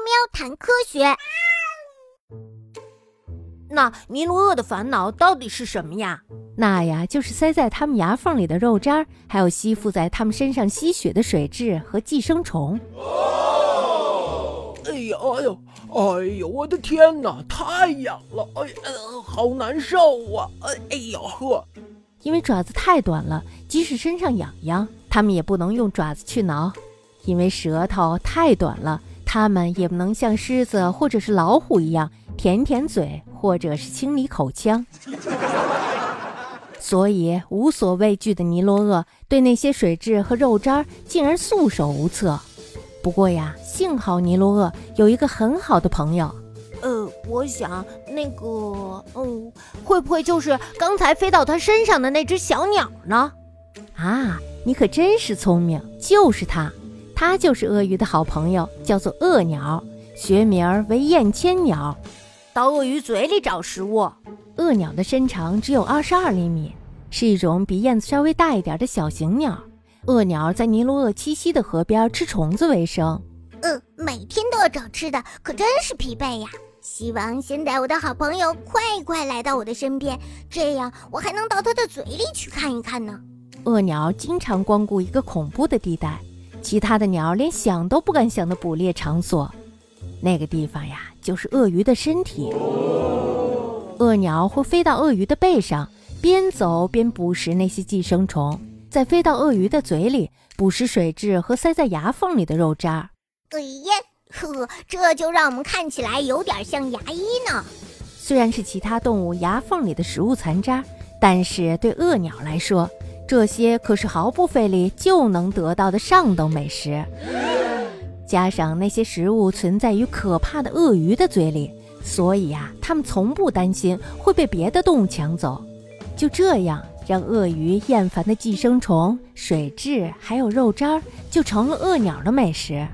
喵谈科学。那尼罗鳄的烦恼到底是什么呀？那呀，就是塞在它们牙缝里的肉渣，还有吸附在它们身上吸血的水蛭和寄生虫。哎呀，哎呦，哎呦，我的天哪，太痒了！哎呀，好难受啊！哎哎呦呵，因为爪子太短了，即使身上痒痒，它们也不能用爪子去挠；因为舌头太短了，它们也不能像狮子或者是老虎一样舔舔嘴，或者是清理口腔。所以，无所畏惧的尼罗鳄对那些水蛭和肉渣竟然束手无策。不过呀，幸好尼罗鳄有一个很好的朋友。呃，我想那个，嗯，会不会就是刚才飞到它身上的那只小鸟呢？啊，你可真是聪明，就是它，它就是鳄鱼的好朋友，叫做鳄鸟，学名为燕千鸟，到鳄鱼嘴里找食物。鳄鸟的身长只有二十二厘米，是一种比燕子稍微大一点的小型鸟。鳄鸟在尼罗鳄栖息的河边吃虫子为生。嗯，每天都要找吃的，可真是疲惫呀。希望现在我的好朋友快快来到我的身边，这样我还能到它的嘴里去看一看呢。鳄鸟经常光顾一个恐怖的地带，其他的鸟连想都不敢想的捕猎场所。那个地方呀，就是鳄鱼的身体。鳄鸟会飞到鳄鱼的背上，边走边捕食那些寄生虫，再飞到鳄鱼的嘴里捕食水蛭和塞在牙缝里的肉渣。哎呀！呵，这就让我们看起来有点像牙医呢。虽然是其他动物牙缝里的食物残渣，但是对鳄鸟来说，这些可是毫不费力就能得到的上等美食。加上那些食物存在于可怕的鳄鱼的嘴里，所以呀，它们从不担心会被别的动物抢走。就这样，让鳄鱼厌烦的寄生虫、水蛭还有肉渣，就成了鳄鸟的美食。